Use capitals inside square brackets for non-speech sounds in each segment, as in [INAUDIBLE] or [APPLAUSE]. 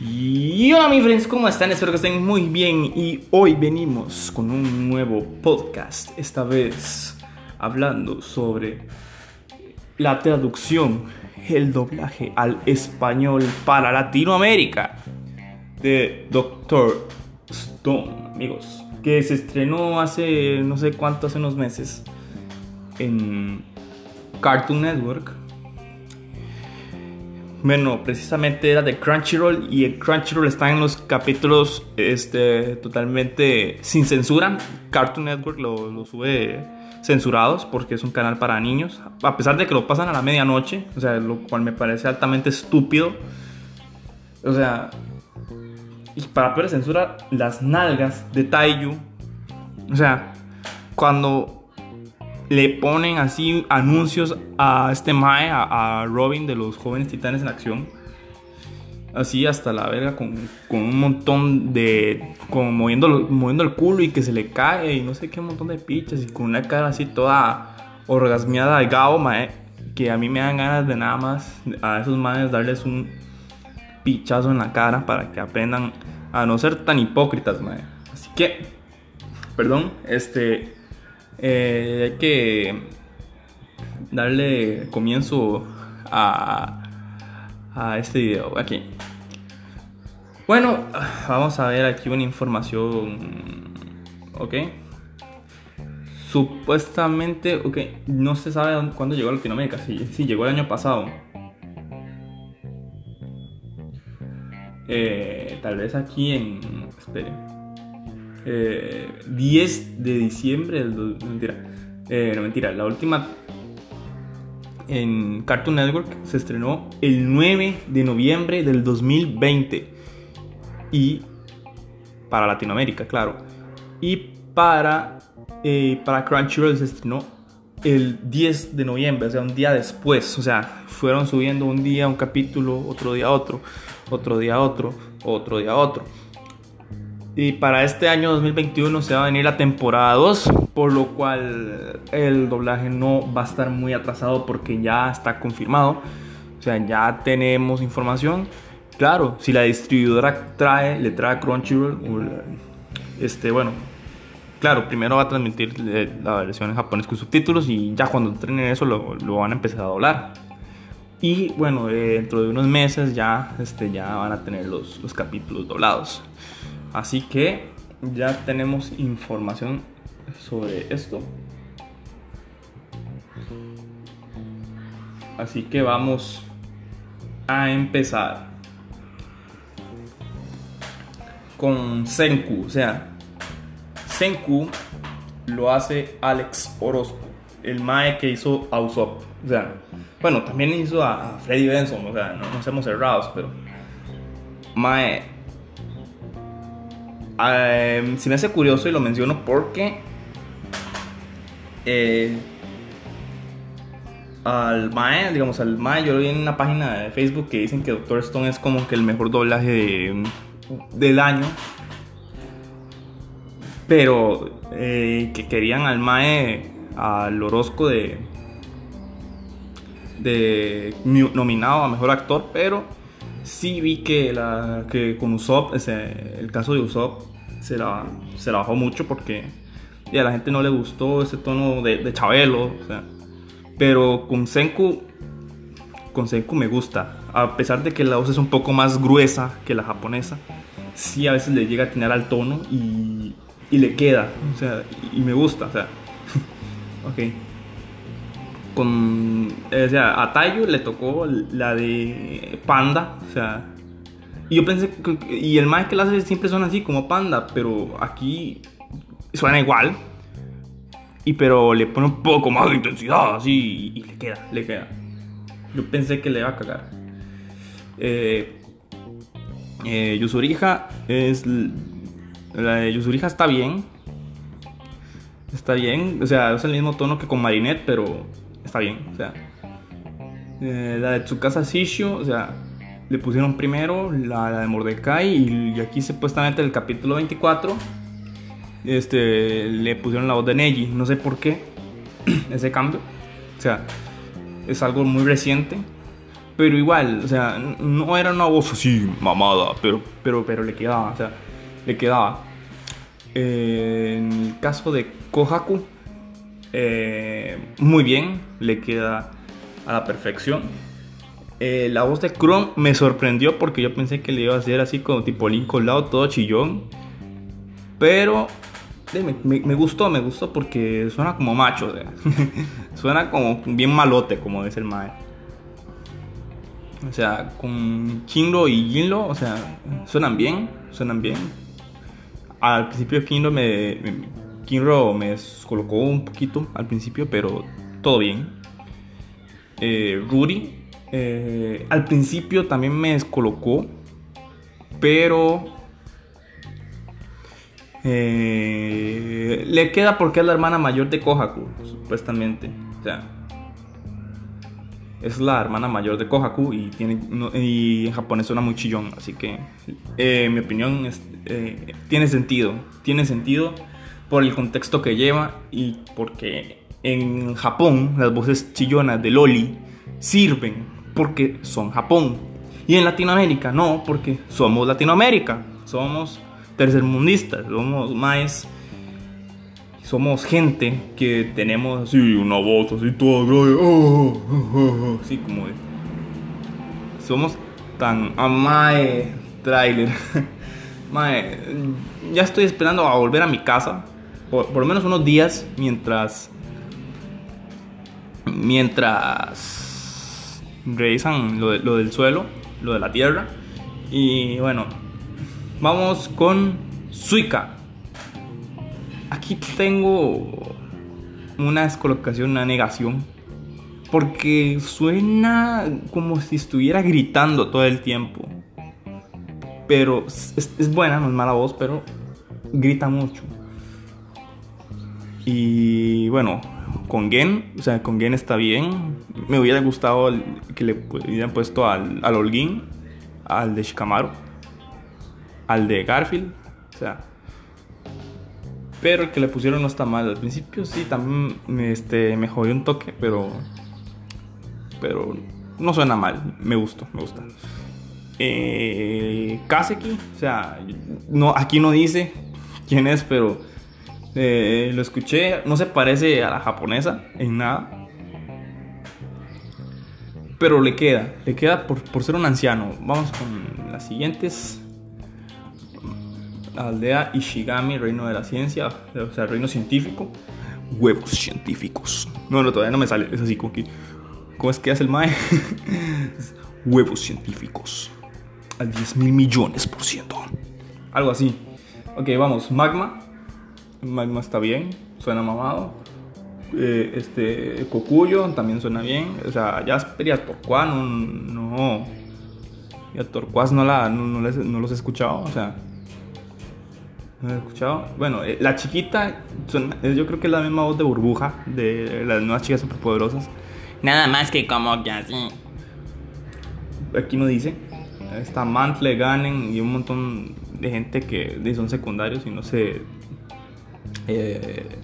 Y hola mis friends, ¿cómo están? Espero que estén muy bien y hoy venimos con un nuevo podcast, esta vez hablando sobre la traducción, el doblaje al español para Latinoamérica de Doctor Stone, amigos, que se estrenó hace no sé cuánto, hace unos meses en Cartoon Network bueno, precisamente era de Crunchyroll y el Crunchyroll está en los capítulos este, totalmente sin censura. Cartoon Network lo, lo, sube censurados porque es un canal para niños, a pesar de que lo pasan a la medianoche, o sea, lo cual me parece altamente estúpido. O sea, y para peor censura, las nalgas de Taiyu. O sea, cuando le ponen así anuncios a este Mae, a, Robin de los jóvenes titanes en acción. Así hasta la verga, con, con un montón de. como moviendo, moviendo el culo y que se le cae y no sé qué, montón de pichas y con una cara así toda orgasmeada de Gao, Mae. Que a mí me dan ganas de nada más a esos maes darles un pichazo en la cara para que aprendan a no ser tan hipócritas, Mae. Así que, perdón, este eh, hay que darle comienzo a, a este video aquí. Bueno, vamos a ver aquí una información. Ok. Supuestamente, ok, no se sabe cuándo llegó a Latinoamérica. Sí, sí llegó el año pasado. Eh, tal vez aquí en. Espere. 10 eh, de diciembre del... mentira. Eh, no, mentira. La última en Cartoon Network se estrenó el 9 de noviembre del 2020. Y para Latinoamérica, claro. Y para, eh, para Crunchyroll se estrenó el 10 de noviembre, o sea, un día después. O sea, fueron subiendo un día un capítulo, otro día otro, otro día otro, otro día otro. Y para este año 2021 se va a venir la temporada 2, por lo cual el doblaje no va a estar muy atrasado porque ya está confirmado. O sea, ya tenemos información. Claro, si la distribuidora trae, le trae Crunchyroll, este, bueno, claro, primero va a transmitir eh, la versión en japonés con subtítulos y ya cuando entrenen eso lo, lo van a empezar a doblar. Y bueno, eh, dentro de unos meses ya, este, ya van a tener los, los capítulos doblados. Así que ya tenemos información sobre esto. Así que vamos a empezar con Senku. O sea, Senku lo hace Alex Orozco, el Mae que hizo a Usopp. O sea, bueno, también hizo a, Freddy Benson. O sea, no nos hemos cerrados, pero Mae eh, se me hace curioso y lo menciono porque eh, al Mae, digamos, al Mae, yo lo vi en una página de Facebook que dicen que Doctor Stone es como que el mejor doblaje del año. Pero eh, que querían al Mae, al Orozco de, nominado a mejor actor, pero sí vi que, la, que con Usopp, ese, el caso de Usopp, se la, se la bajó mucho porque a la gente no le gustó ese tono de, de Chabelo. Pero con Senku, con Senku me gusta. A pesar de que la voz es un poco más gruesa que la japonesa, sí a veces le llega a tener al tono y, y le queda. O sea, y, me gusta. O sea, [LAUGHS] ok con o sea, a Tayo le tocó la de Panda, o sea, y yo pensé que, y el más que la hace siempre suena así como Panda, pero aquí suena igual. Y pero le pone un poco más de intensidad, así, y, le queda, le queda. Yo pensé que le iba a cagar. Eh, eh, Yusurija es. La de Yusurija está bien. Está bien. O sea, es el mismo tono que con Marinette, pero está bien, o sea. Eh, la de Tsukasa Shisho, o sea, le pusieron primero la, de Mordecai y, aquí supuestamente el capítulo 24 este, le pusieron la voz de Neji. No sé por qué [CLEARS THROAT] ese cambio. O sea, es algo muy reciente. Pero igual, o sea, no era una voz así mamada, pero, pero, pero le quedaba, o sea, le quedaba. Eh, en el caso de Kohaku, eh, muy bien, le queda a la perfección. Eh, la voz de Chrome me sorprendió porque yo pensé que le iba a hacer así como tipo Lincoln lado todo chillón. Pero me, gustó, me gustó porque suena como macho, [LAUGHS] suena como bien malote, como dice el mae. O sea, con Kinro y Jinro, o sea, suenan bien, suenan bien. Al principio Kinro me, me me colocó un poquito al principio, pero todo bien. Eh, Rudy, eh, al principio también me descolocó, pero eh, le queda porque es la hermana mayor de Kohaku, supuestamente. O sea, es la hermana mayor de Kohaku y, tiene, y en japonés suena muy chillón. Así que, en mi opinión, eh, tiene sentido. Tiene sentido por el contexto que lleva y porque en Japón las voces chillonas de Loli sirven porque son Japón. Y en Latinoamérica no, porque somos Latinoamérica. Somos tercermundistas, somos más somos gente que tenemos así una voz así toda grave, oh, oh, oh, así como de, somos tan amae trailer. [LAUGHS] Mae, ya estoy esperando a volver a mi casa por, por lo menos unos días mientras mientras revisan lo, lo del suelo, lo de la tierra y bueno, Vamos con Suica. Aquí tengo una descolocación, una negación. Porque suena como si estuviera gritando todo el tiempo. Pero es, buena, no es mala voz, pero grita mucho. Y bueno, con Gen, o sea, con Gen está bien. Me hubiera gustado que le hubieran puesto al, al Holguín, al de Shikamaru al de Garfield. O sea. Pero el que le pusieron no está mal. Al principio sí, también me, este, me jodió un toque, pero. Pero no suena mal. Me gustó, me gusta. Eh, Kaseki, o sea, no, aquí no dice quién es, pero eh, lo escuché. No se parece a la japonesa en nada. Pero le queda, le queda por, por ser un anciano. Vamos con las siguientes aldea Ishigami, reino de la ciencia, o sea, reino científico. Huevos científicos. No, no, todavía no me sale. Es así como que. ¿Cómo es que hace el MAE? [LAUGHS] Huevos científicos. Al 10 mil millones por ciento. Algo así. Ok, vamos. Magma. Magma está bien. Suena mamado. Eh, este. Kokuyo también suena bien. O sea, Jasper y Atorquá no. no y a Torquaz no, la, no, no los he escuchado. O sea, ¿No he escuchado? Bueno, eh, la chiquita, yo creo que es la misma voz de burbuja de las nuevas chicas superpoderosas. Nada más que como que así. Aquí no dice. Está Mantle, Ganen y un montón de gente que son secundarios y no se. Eh,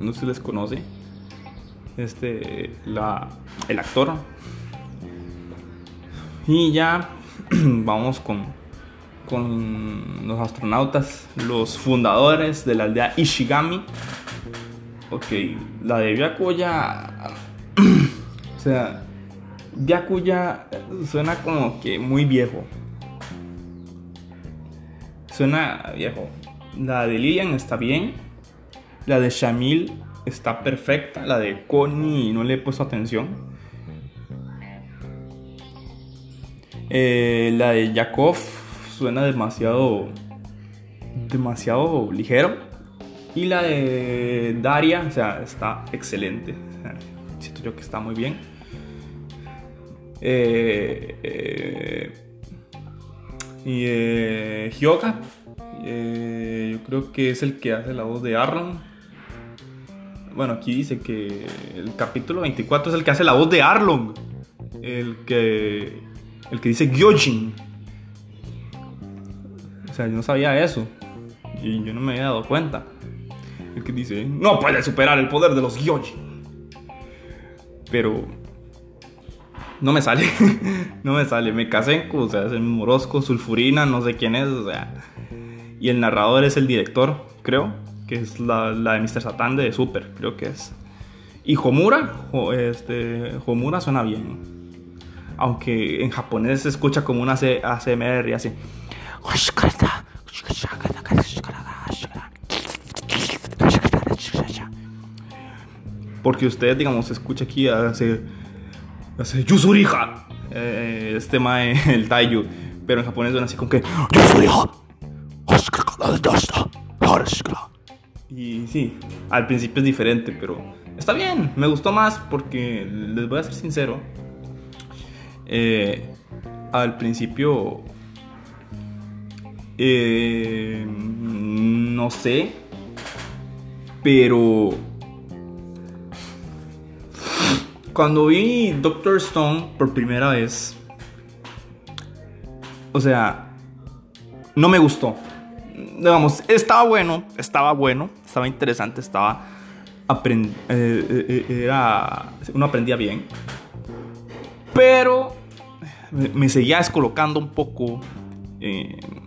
no se les conoce. Este. La, el actor. Y ya [CLEARS THROAT] vamos con con los astronautas, los fundadores de la aldea Ishigami. Ok, la de Byakuya. [CLEARS THROAT] o sea, Byakuya suena como que muy viejo. Suena viejo. La de Lilian está bien. La de Shamil está perfecta. La de Connie no le he puesto atención. Eh, la de Yakov suena demasiado demasiado ligero y la de Daria o sea está excelente siento yo que está muy bien eh, eh, y eh, Hyoga yo creo que es el que hace la voz de Arlong bueno aquí dice que el capítulo 24 es el que hace la voz de Arlong el que El que dice Gyojin. O sea, yo no sabía eso. Y yo no me había dado cuenta. El que dice, no puede superar el poder de los Gyojin. Pero no me sale. [LAUGHS] no me sale. Me casé, o sea, es el Morosco, Sulfurina, no sé quién es, o sea. Y el narrador es el director, creo, es la, la de Mr. Satan de Super, creo que es. Y Homura, este, Homura suena bien. Aunque en japonés se escucha como una ACMR y así. Porque usted, digamos, escucha aquí, hace. hace Yusurija. Eh, este mae, [LAUGHS] el Taiyu. Pero en japonés suena así como que. Yusurija. Y sí, al principio es diferente, pero está bien. Me gustó más porque, les voy a ser sincero, eh, al principio, eh, no sé, pero cuando vi Doctor Stone por primera vez, o sea, no me gustó. Digamos, estaba bueno, estaba bueno, estaba interesante, estaba... Eh, eh, eh, era, uno aprendía bien. Pero me, seguía descolocando un poco.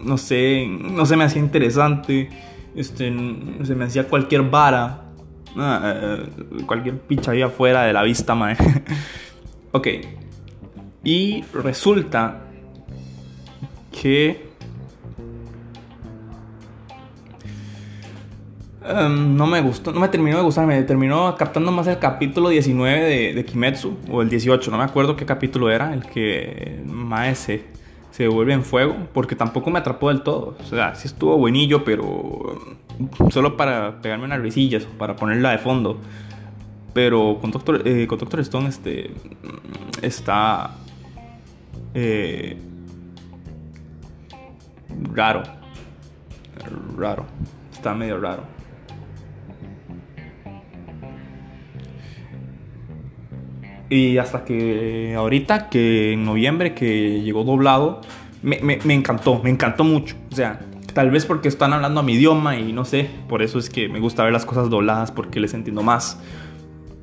no sé, no se me hacía interesante. Este, se me hacía cualquier vara. Ah, cualquier picha ahí afuera de la vista, mae. [LAUGHS] ok. Y resulta que Em, no me gustó, no me terminó de gustar, me terminó captando más el capítulo 19 de, Kimetsu, o el 18, no me acuerdo qué capítulo era, el que más se, vuelve en fuego, porque tampoco me atrapó del todo. O sea, sí estuvo buenillo, pero solo para pegarme unas risillas, para ponerla de fondo. Pero con Doctor, eh, con Doctor Stone este, está eh, raro. Raro. Está medio raro. Y hasta que ahorita, que en noviembre, que llegó doblado, me, encantó, me encantó mucho. O sea, tal vez porque están hablando a mi idioma y no sé, por eso es que me gusta ver las cosas dobladas porque les entiendo más.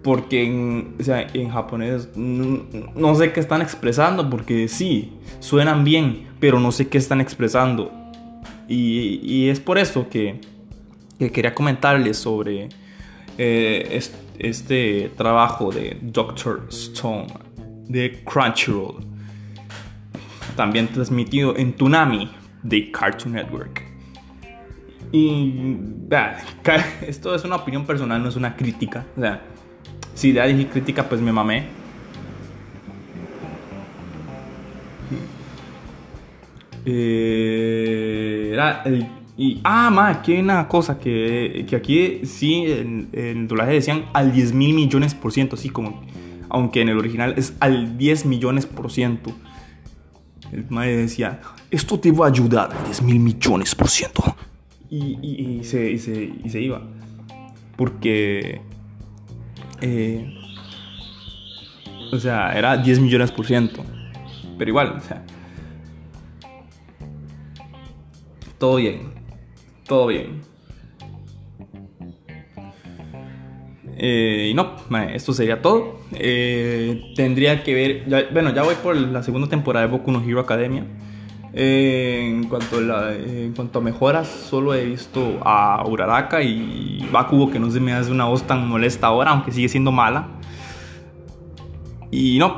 Porque en, o sea, en japonés no, sé qué están expresando, porque sí, suenan bien, pero no sé qué están expresando. Y, es por eso que, quería comentarles sobre eh, este trabajo de Doctor Stone de Crunchyroll, también transmitido en Tsunami de Cartoon Network. Y esto es una opinión personal, no es una crítica. O sea, si ya dije crítica, pues me mamé. Eh, era el y, ah, más, aquí hay una cosa que, que aquí sí, en, el doblaje decían al 10 mil millones por ciento, así como, aunque en el original es al 10 millones por ciento. El madre decía, esto te va a ayudar al 10 mil millones por ciento. Y, y, se, se, se, iba. Porque, eh, o sea, era 10 millones por ciento. Pero igual, o sea, todo bien todo bien. Eh, y no, esto sería todo. Eh, tendría que ver, bueno, ya voy por la segunda temporada de Boku no Hero Academia. Eh, en, cuanto a en cuanto a mejoras, solo he visto a Uraraka y Bakugo que no se me hace una voz tan molesta ahora, aunque sigue siendo mala. Y no,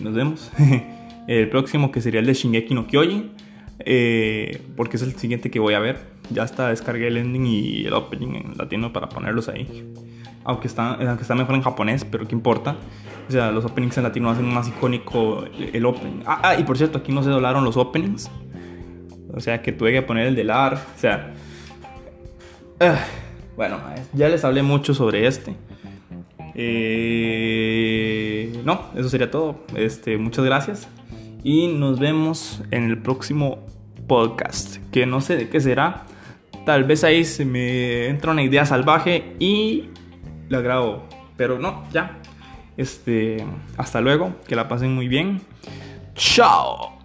nos vemos. [LAUGHS] el próximo que sería el de Shingeki no Kyojin. Eh, porque es el siguiente que voy a ver. Ya está, descargué el ending y el opening en latino para ponerlos ahí. Aunque está, aunque está mejor en japonés, pero ¿qué importa? O sea, los openings en latino hacen más icónico el opening. Ah, ah, y por cierto, aquí no se doblaron los openings. O sea, que tuve que poner el de LAR. O sea... Ah, bueno, ya les hablé mucho sobre este. Eh, no, eso sería todo. Este, muchas gracias y nos vemos en el próximo podcast, que no sé de qué será. Tal vez ahí se me entra una idea salvaje y la grabo, pero no, ya. Este, hasta luego, que la pasen muy bien. Chao.